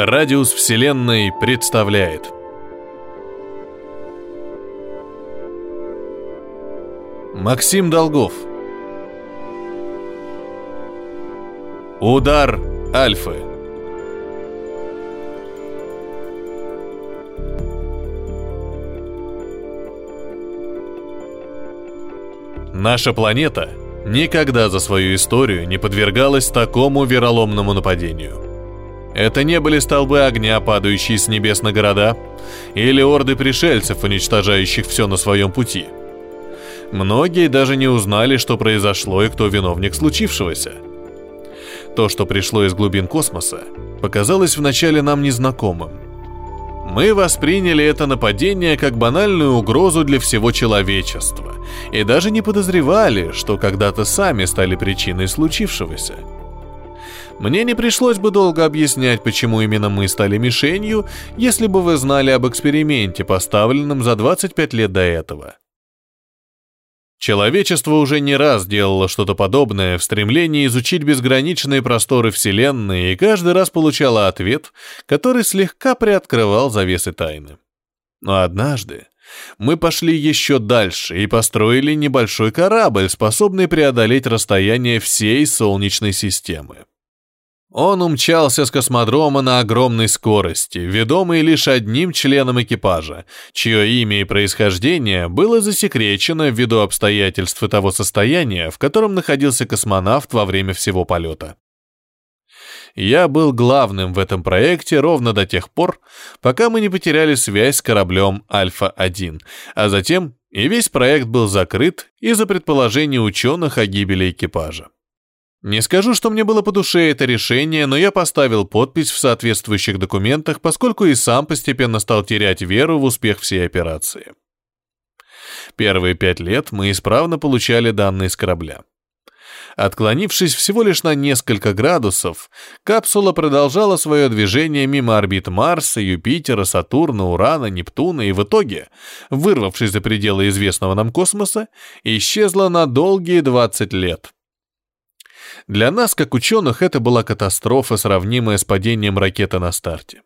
Радиус Вселенной представляет. Максим Долгов. Удар Альфы. Наша планета никогда за свою историю не подвергалась такому вероломному нападению – это не были столбы огня, падающие с небес на города, или орды пришельцев, уничтожающих все на своем пути. Многие даже не узнали, что произошло и кто виновник случившегося. То, что пришло из глубин космоса, показалось вначале нам незнакомым. Мы восприняли это нападение как банальную угрозу для всего человечества и даже не подозревали, что когда-то сами стали причиной случившегося – мне не пришлось бы долго объяснять, почему именно мы стали мишенью, если бы вы знали об эксперименте, поставленном за 25 лет до этого. Человечество уже не раз делало что-то подобное в стремлении изучить безграничные просторы Вселенной и каждый раз получало ответ, который слегка приоткрывал завесы тайны. Но однажды мы пошли еще дальше и построили небольшой корабль, способный преодолеть расстояние всей Солнечной системы. Он умчался с космодрома на огромной скорости, ведомый лишь одним членом экипажа, чье имя и происхождение было засекречено ввиду обстоятельств и того состояния, в котором находился космонавт во время всего полета. Я был главным в этом проекте ровно до тех пор, пока мы не потеряли связь с кораблем Альфа-1, а затем и весь проект был закрыт из-за предположений ученых о гибели экипажа. Не скажу, что мне было по душе это решение, но я поставил подпись в соответствующих документах, поскольку и сам постепенно стал терять веру в успех всей операции. Первые пять лет мы исправно получали данные с корабля. Отклонившись всего лишь на несколько градусов, капсула продолжала свое движение мимо орбит Марса, Юпитера, Сатурна, Урана, Нептуна и в итоге, вырвавшись за пределы известного нам космоса, исчезла на долгие 20 лет – для нас, как ученых, это была катастрофа, сравнимая с падением ракеты на старте.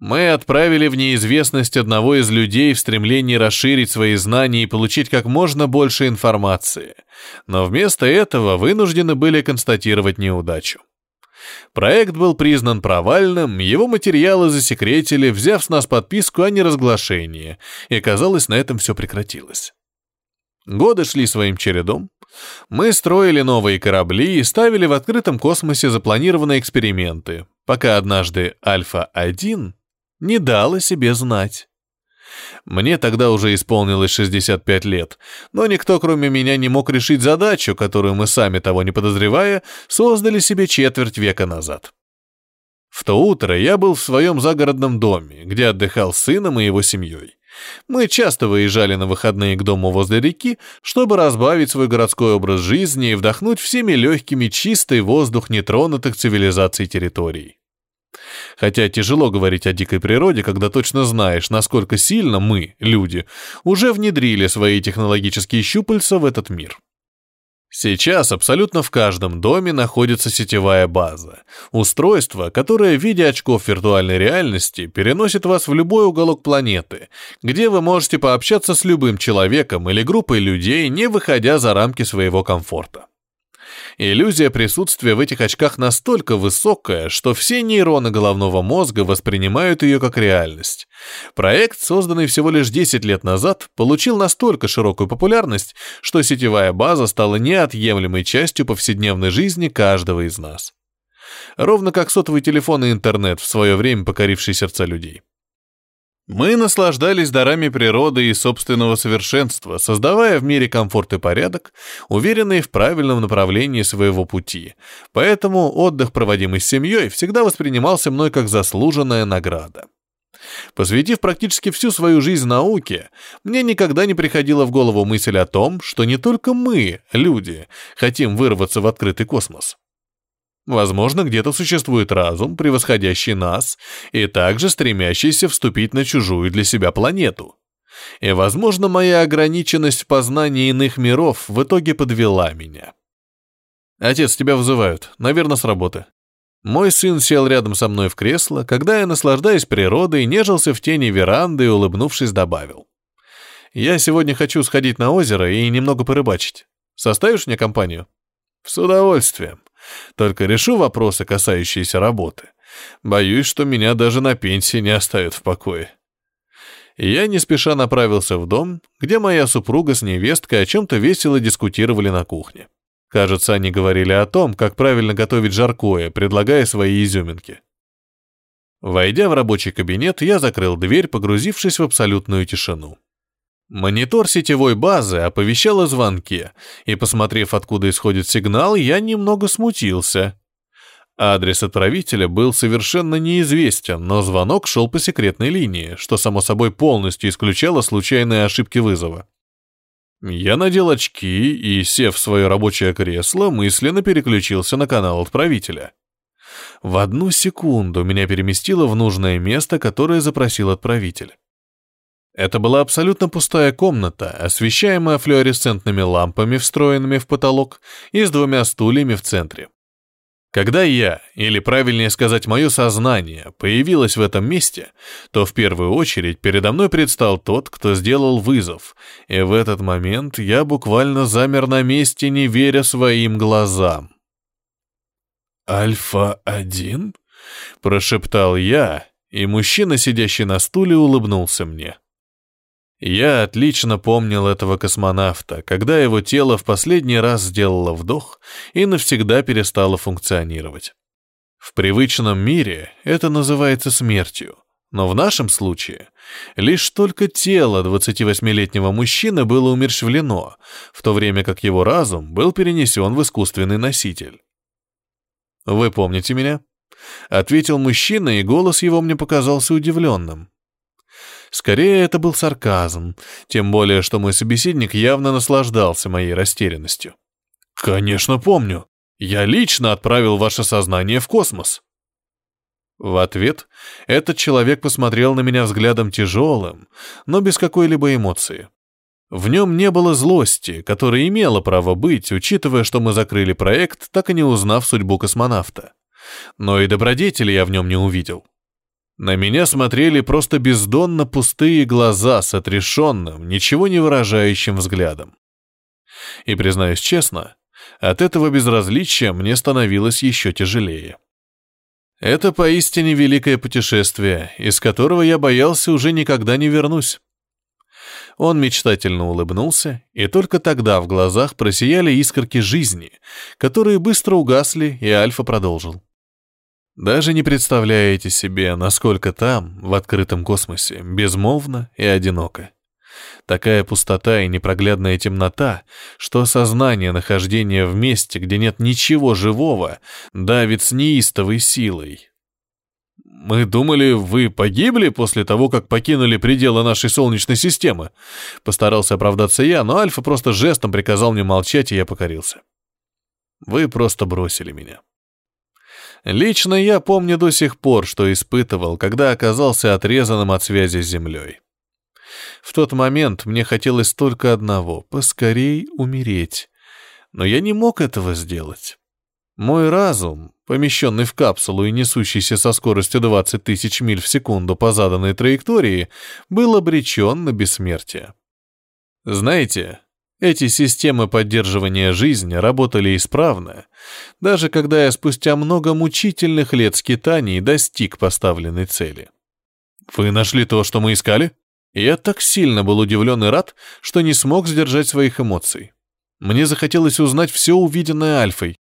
Мы отправили в неизвестность одного из людей в стремлении расширить свои знания и получить как можно больше информации, но вместо этого вынуждены были констатировать неудачу. Проект был признан провальным, его материалы засекретили, взяв с нас подписку о неразглашении, и, казалось, на этом все прекратилось. Годы шли своим чередом, мы строили новые корабли и ставили в открытом космосе запланированные эксперименты, пока однажды Альфа-1 не дала себе знать. Мне тогда уже исполнилось 65 лет, но никто, кроме меня, не мог решить задачу, которую мы сами того не подозревая, создали себе четверть века назад. В то утро я был в своем загородном доме, где отдыхал с сыном и его семьей. Мы часто выезжали на выходные к дому возле реки, чтобы разбавить свой городской образ жизни и вдохнуть всеми легкими чистый воздух нетронутых цивилизаций территорий. Хотя тяжело говорить о дикой природе, когда точно знаешь, насколько сильно мы, люди, уже внедрили свои технологические щупальца в этот мир. Сейчас абсолютно в каждом доме находится сетевая база. Устройство, которое в виде очков виртуальной реальности переносит вас в любой уголок планеты, где вы можете пообщаться с любым человеком или группой людей, не выходя за рамки своего комфорта. Иллюзия присутствия в этих очках настолько высокая, что все нейроны головного мозга воспринимают ее как реальность. Проект, созданный всего лишь 10 лет назад, получил настолько широкую популярность, что сетевая база стала неотъемлемой частью повседневной жизни каждого из нас. Ровно как сотовый телефон и интернет, в свое время покоривший сердца людей. Мы наслаждались дарами природы и собственного совершенства, создавая в мире комфорт и порядок, уверенные в правильном направлении своего пути. Поэтому отдых, проводимый с семьей, всегда воспринимался мной как заслуженная награда. Посвятив практически всю свою жизнь науке, мне никогда не приходила в голову мысль о том, что не только мы, люди, хотим вырваться в открытый космос. Возможно, где-то существует разум, превосходящий нас, и также стремящийся вступить на чужую для себя планету. И, возможно, моя ограниченность в иных миров в итоге подвела меня. «Отец, тебя вызывают. Наверное, с работы». Мой сын сел рядом со мной в кресло, когда я, наслаждаясь природой, нежился в тени веранды и, улыбнувшись, добавил. «Я сегодня хочу сходить на озеро и немного порыбачить. Составишь мне компанию?» «С удовольствием. Только решу вопросы, касающиеся работы. Боюсь, что меня даже на пенсии не оставят в покое». Я не спеша направился в дом, где моя супруга с невесткой о чем-то весело дискутировали на кухне. Кажется, они говорили о том, как правильно готовить жаркое, предлагая свои изюминки. Войдя в рабочий кабинет, я закрыл дверь, погрузившись в абсолютную тишину. Монитор сетевой базы оповещал о звонке, и, посмотрев, откуда исходит сигнал, я немного смутился. Адрес отправителя был совершенно неизвестен, но звонок шел по секретной линии, что, само собой, полностью исключало случайные ошибки вызова. Я надел очки и, сев в свое рабочее кресло, мысленно переключился на канал отправителя. В одну секунду меня переместило в нужное место, которое запросил отправитель. Это была абсолютно пустая комната, освещаемая флуоресцентными лампами, встроенными в потолок, и с двумя стульями в центре. Когда я, или правильнее сказать, мое сознание, появилось в этом месте, то в первую очередь передо мной предстал тот, кто сделал вызов, и в этот момент я буквально замер на месте, не веря своим глазам. «Альфа-1?» — прошептал я, и мужчина, сидящий на стуле, улыбнулся мне. Я отлично помнил этого космонавта, когда его тело в последний раз сделало вдох и навсегда перестало функционировать. В привычном мире это называется смертью, но в нашем случае лишь только тело 28-летнего мужчины было умерщвлено, в то время как его разум был перенесен в искусственный носитель. «Вы помните меня?» — ответил мужчина, и голос его мне показался удивленным. Скорее, это был сарказм, тем более, что мой собеседник явно наслаждался моей растерянностью. «Конечно помню. Я лично отправил ваше сознание в космос». В ответ этот человек посмотрел на меня взглядом тяжелым, но без какой-либо эмоции. В нем не было злости, которая имела право быть, учитывая, что мы закрыли проект, так и не узнав судьбу космонавта. Но и добродетели я в нем не увидел. На меня смотрели просто бездонно пустые глаза с отрешенным, ничего не выражающим взглядом. И, признаюсь честно, от этого безразличия мне становилось еще тяжелее. Это поистине великое путешествие, из которого я боялся уже никогда не вернусь. Он мечтательно улыбнулся, и только тогда в глазах просияли искорки жизни, которые быстро угасли, и Альфа продолжил. Даже не представляете себе, насколько там, в открытом космосе, безмолвно и одиноко. Такая пустота и непроглядная темнота, что сознание нахождения в месте, где нет ничего живого, давит с неистовой силой. «Мы думали, вы погибли после того, как покинули пределы нашей Солнечной системы», постарался оправдаться я, но Альфа просто жестом приказал мне молчать, и я покорился. «Вы просто бросили меня». Лично я помню до сих пор, что испытывал, когда оказался отрезанным от связи с Землей. В тот момент мне хотелось только одного — поскорей умереть. Но я не мог этого сделать. Мой разум, помещенный в капсулу и несущийся со скоростью 20 тысяч миль в секунду по заданной траектории, был обречен на бессмертие. Знаете, эти системы поддерживания жизни работали исправно, даже когда я спустя много мучительных лет скитаний достиг поставленной цели. «Вы нашли то, что мы искали?» Я так сильно был удивлен и рад, что не смог сдержать своих эмоций. Мне захотелось узнать все увиденное Альфой.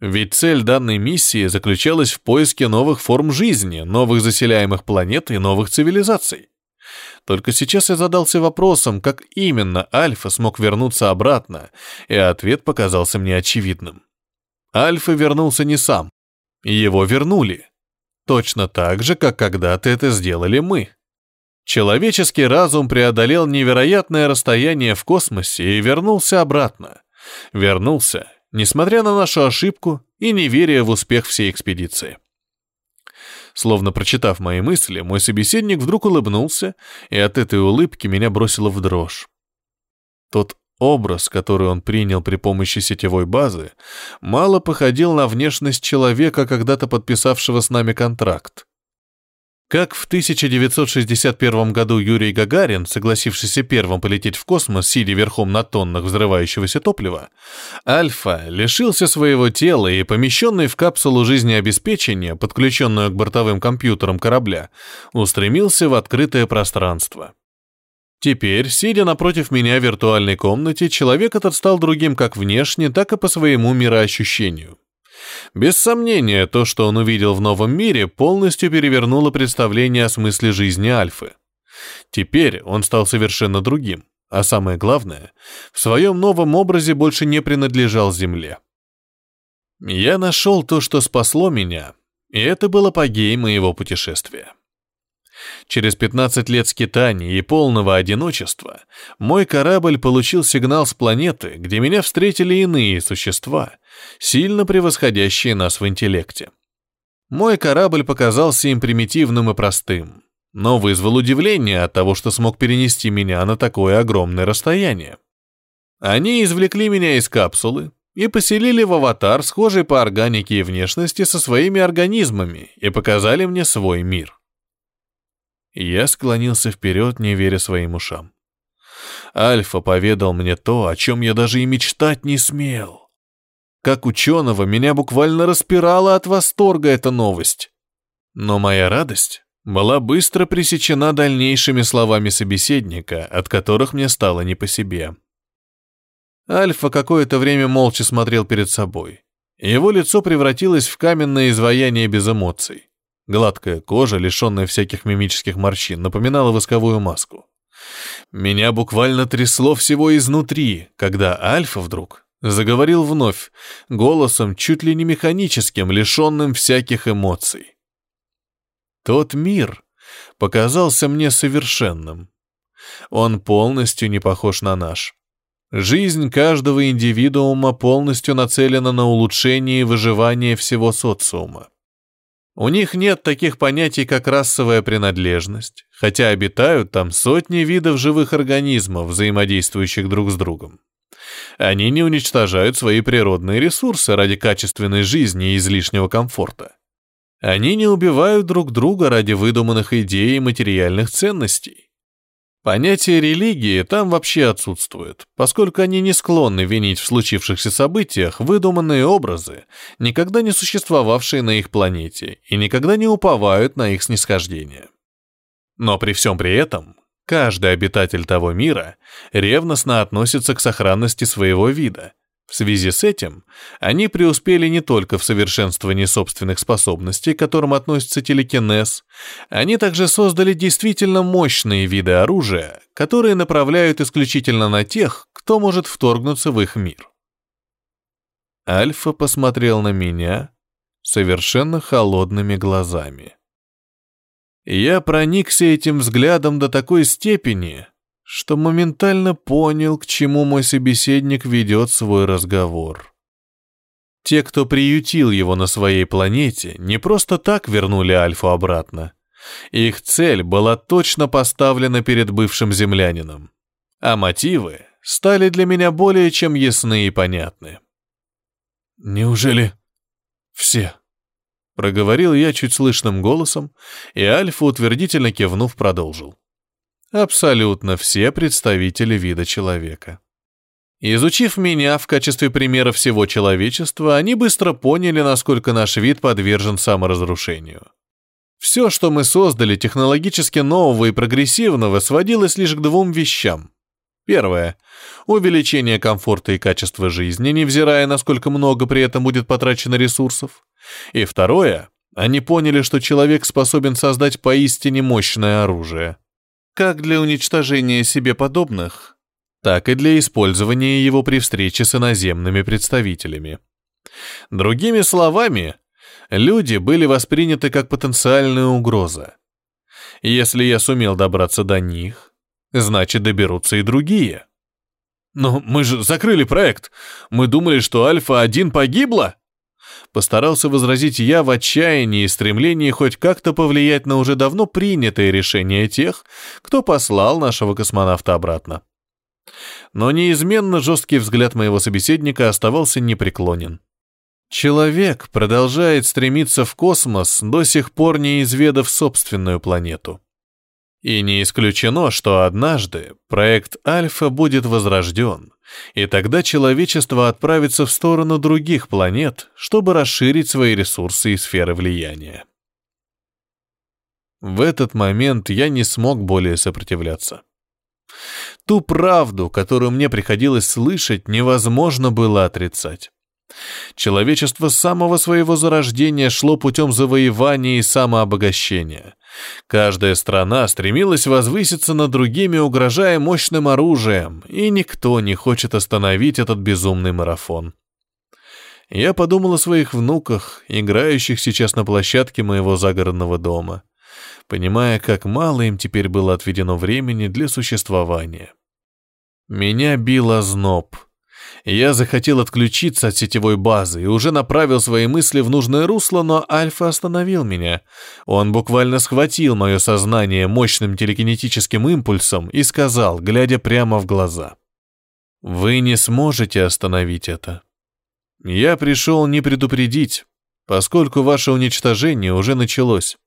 Ведь цель данной миссии заключалась в поиске новых форм жизни, новых заселяемых планет и новых цивилизаций. Только сейчас я задался вопросом, как именно Альфа смог вернуться обратно, и ответ показался мне очевидным. Альфа вернулся не сам. Его вернули. Точно так же, как когда-то это сделали мы. Человеческий разум преодолел невероятное расстояние в космосе и вернулся обратно. Вернулся, несмотря на нашу ошибку и неверие в успех всей экспедиции. Словно прочитав мои мысли, мой собеседник вдруг улыбнулся, и от этой улыбки меня бросило в дрожь. Тот Образ, который он принял при помощи сетевой базы, мало походил на внешность человека, когда-то подписавшего с нами контракт. Как в 1961 году Юрий Гагарин, согласившийся первым полететь в космос, сидя верхом на тоннах взрывающегося топлива, Альфа лишился своего тела и, помещенный в капсулу жизнеобеспечения, подключенную к бортовым компьютерам корабля, устремился в открытое пространство. Теперь, сидя напротив меня в виртуальной комнате, человек этот стал другим как внешне, так и по своему мироощущению. Без сомнения, то, что он увидел в новом мире, полностью перевернуло представление о смысле жизни Альфы. Теперь он стал совершенно другим, а самое главное, в своем новом образе больше не принадлежал Земле. Я нашел то, что спасло меня, и это был апогей моего путешествия. Через 15 лет скитаний и полного одиночества мой корабль получил сигнал с планеты, где меня встретили иные существа, сильно превосходящие нас в интеллекте. Мой корабль показался им примитивным и простым, но вызвал удивление от того, что смог перенести меня на такое огромное расстояние. Они извлекли меня из капсулы и поселили в аватар, схожий по органике и внешности со своими организмами, и показали мне свой мир. Я склонился вперед, не веря своим ушам. Альфа поведал мне то, о чем я даже и мечтать не смел. Как ученого, меня буквально распирала от восторга эта новость. Но моя радость была быстро пресечена дальнейшими словами собеседника, от которых мне стало не по себе. Альфа какое-то время молча смотрел перед собой. Его лицо превратилось в каменное изваяние без эмоций. Гладкая кожа, лишенная всяких мимических морщин, напоминала восковую маску. Меня буквально трясло всего изнутри, когда Альфа вдруг заговорил вновь, голосом чуть ли не механическим, лишенным всяких эмоций. Тот мир показался мне совершенным. Он полностью не похож на наш. Жизнь каждого индивидуума полностью нацелена на улучшение и выживание всего социума. У них нет таких понятий, как расовая принадлежность, хотя обитают там сотни видов живых организмов, взаимодействующих друг с другом. Они не уничтожают свои природные ресурсы ради качественной жизни и излишнего комфорта. Они не убивают друг друга ради выдуманных идей и материальных ценностей. Понятие религии там вообще отсутствует, поскольку они не склонны винить в случившихся событиях выдуманные образы, никогда не существовавшие на их планете, и никогда не уповают на их снисхождение. Но при всем при этом, каждый обитатель того мира ревностно относится к сохранности своего вида, в связи с этим они преуспели не только в совершенствовании собственных способностей, к которым относится телекинез, они также создали действительно мощные виды оружия, которые направляют исключительно на тех, кто может вторгнуться в их мир. Альфа посмотрел на меня совершенно холодными глазами. Я проникся этим взглядом до такой степени, что моментально понял, к чему мой собеседник ведет свой разговор. Те, кто приютил его на своей планете, не просто так вернули Альфу обратно. Их цель была точно поставлена перед бывшим землянином. А мотивы стали для меня более чем ясны и понятны. «Неужели все?» Проговорил я чуть слышным голосом, и Альфа, утвердительно кивнув, продолжил абсолютно все представители вида человека. Изучив меня в качестве примера всего человечества, они быстро поняли, насколько наш вид подвержен саморазрушению. Все, что мы создали технологически нового и прогрессивного, сводилось лишь к двум вещам. Первое – увеличение комфорта и качества жизни, невзирая, насколько много при этом будет потрачено ресурсов. И второе – они поняли, что человек способен создать поистине мощное оружие – как для уничтожения себе подобных, так и для использования его при встрече с иноземными представителями. Другими словами, люди были восприняты как потенциальная угроза. Если я сумел добраться до них, значит доберутся и другие. Но мы же закрыли проект. Мы думали, что Альфа-1 погибла. Постарался возразить я в отчаянии и стремлении хоть как-то повлиять на уже давно принятое решение тех, кто послал нашего космонавта обратно. Но неизменно жесткий взгляд моего собеседника оставался непреклонен. Человек продолжает стремиться в космос, до сих пор не изведав собственную планету. И не исключено, что однажды проект Альфа будет возрожден, и тогда человечество отправится в сторону других планет, чтобы расширить свои ресурсы и сферы влияния. В этот момент я не смог более сопротивляться. Ту правду, которую мне приходилось слышать, невозможно было отрицать. Человечество с самого своего зарождения шло путем завоевания и самообогащения. Каждая страна стремилась возвыситься над другими, угрожая мощным оружием, и никто не хочет остановить этот безумный марафон. Я подумал о своих внуках, играющих сейчас на площадке моего загородного дома понимая, как мало им теперь было отведено времени для существования. Меня бил озноб. Я захотел отключиться от сетевой базы и уже направил свои мысли в нужное русло, но Альфа остановил меня. Он буквально схватил мое сознание мощным телекинетическим импульсом и сказал, глядя прямо в глаза. «Вы не сможете остановить это. Я пришел не предупредить, поскольку ваше уничтожение уже началось.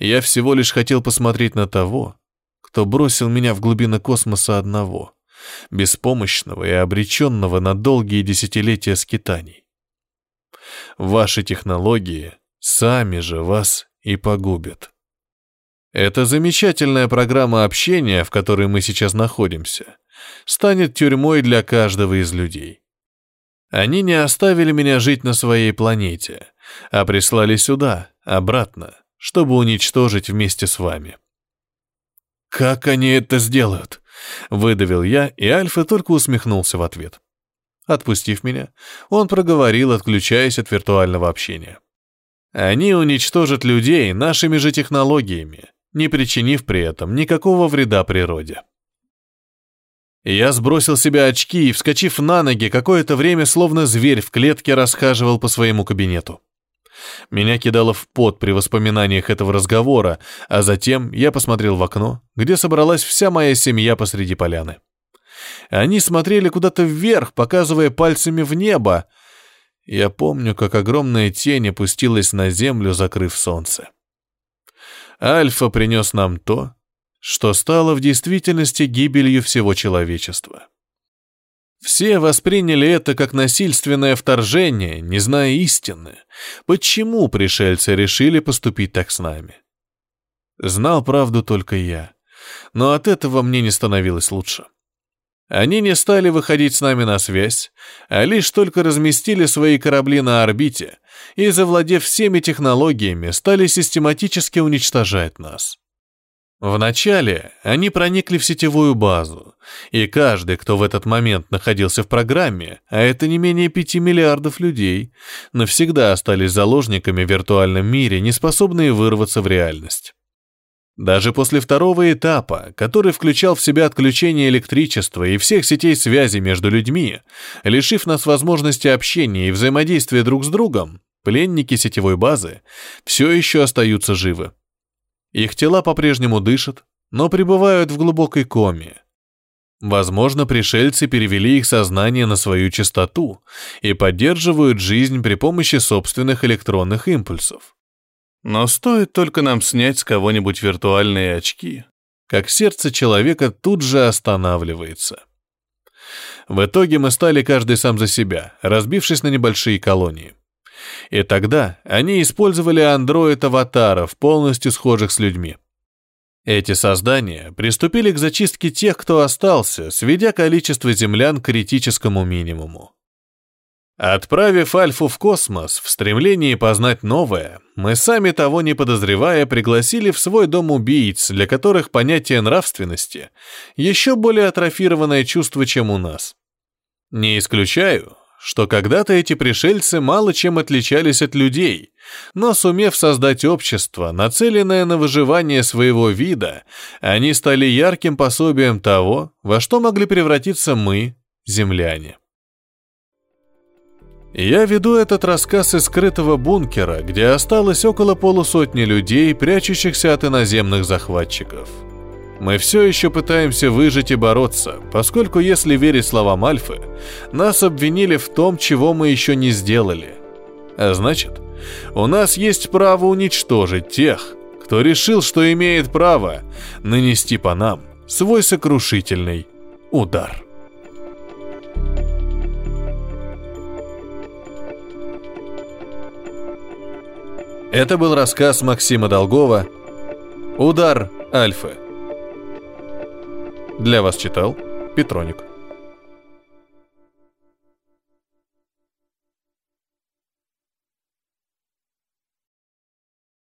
Я всего лишь хотел посмотреть на того, кто бросил меня в глубины космоса одного, беспомощного и обреченного на долгие десятилетия скитаний. Ваши технологии сами же вас и погубят. Эта замечательная программа общения, в которой мы сейчас находимся, станет тюрьмой для каждого из людей. Они не оставили меня жить на своей планете, а прислали сюда, обратно, чтобы уничтожить вместе с вами. «Как они это сделают?» — выдавил я, и Альфа только усмехнулся в ответ. Отпустив меня, он проговорил, отключаясь от виртуального общения. «Они уничтожат людей нашими же технологиями, не причинив при этом никакого вреда природе». Я сбросил себе очки и, вскочив на ноги, какое-то время словно зверь в клетке расхаживал по своему кабинету. Меня кидало в пот при воспоминаниях этого разговора, а затем я посмотрел в окно, где собралась вся моя семья посреди поляны. Они смотрели куда-то вверх, показывая пальцами в небо. Я помню, как огромная тень опустилась на землю, закрыв солнце. Альфа принес нам то, что стало в действительности гибелью всего человечества. Все восприняли это как насильственное вторжение, не зная истины. Почему пришельцы решили поступить так с нами? Знал правду только я, но от этого мне не становилось лучше. Они не стали выходить с нами на связь, а лишь только разместили свои корабли на орбите и, завладев всеми технологиями, стали систематически уничтожать нас. Вначале они проникли в сетевую базу, и каждый, кто в этот момент находился в программе, а это не менее пяти миллиардов людей, навсегда остались заложниками в виртуальном мире, не способные вырваться в реальность. Даже после второго этапа, который включал в себя отключение электричества и всех сетей связи между людьми, лишив нас возможности общения и взаимодействия друг с другом, пленники сетевой базы все еще остаются живы. Их тела по-прежнему дышат, но пребывают в глубокой коме. Возможно, пришельцы перевели их сознание на свою частоту и поддерживают жизнь при помощи собственных электронных импульсов. Но стоит только нам снять с кого-нибудь виртуальные очки, как сердце человека тут же останавливается. В итоге мы стали каждый сам за себя, разбившись на небольшие колонии. И тогда они использовали андроид-аватаров, полностью схожих с людьми. Эти создания приступили к зачистке тех, кто остался, сведя количество землян к критическому минимуму. Отправив Альфу в космос в стремлении познать новое, мы сами того не подозревая пригласили в свой дом убийц, для которых понятие нравственности еще более атрофированное чувство, чем у нас. Не исключаю, что когда-то эти пришельцы мало чем отличались от людей, но сумев создать общество, нацеленное на выживание своего вида, они стали ярким пособием того, во что могли превратиться мы, земляне. Я веду этот рассказ из скрытого бункера, где осталось около полусотни людей, прячущихся от иноземных захватчиков. Мы все еще пытаемся выжить и бороться, поскольку, если верить словам Альфы, нас обвинили в том, чего мы еще не сделали. А значит, у нас есть право уничтожить тех, кто решил, что имеет право нанести по нам свой сокрушительный удар. Это был рассказ Максима Долгова «Удар Альфы». Для вас читал Петроник.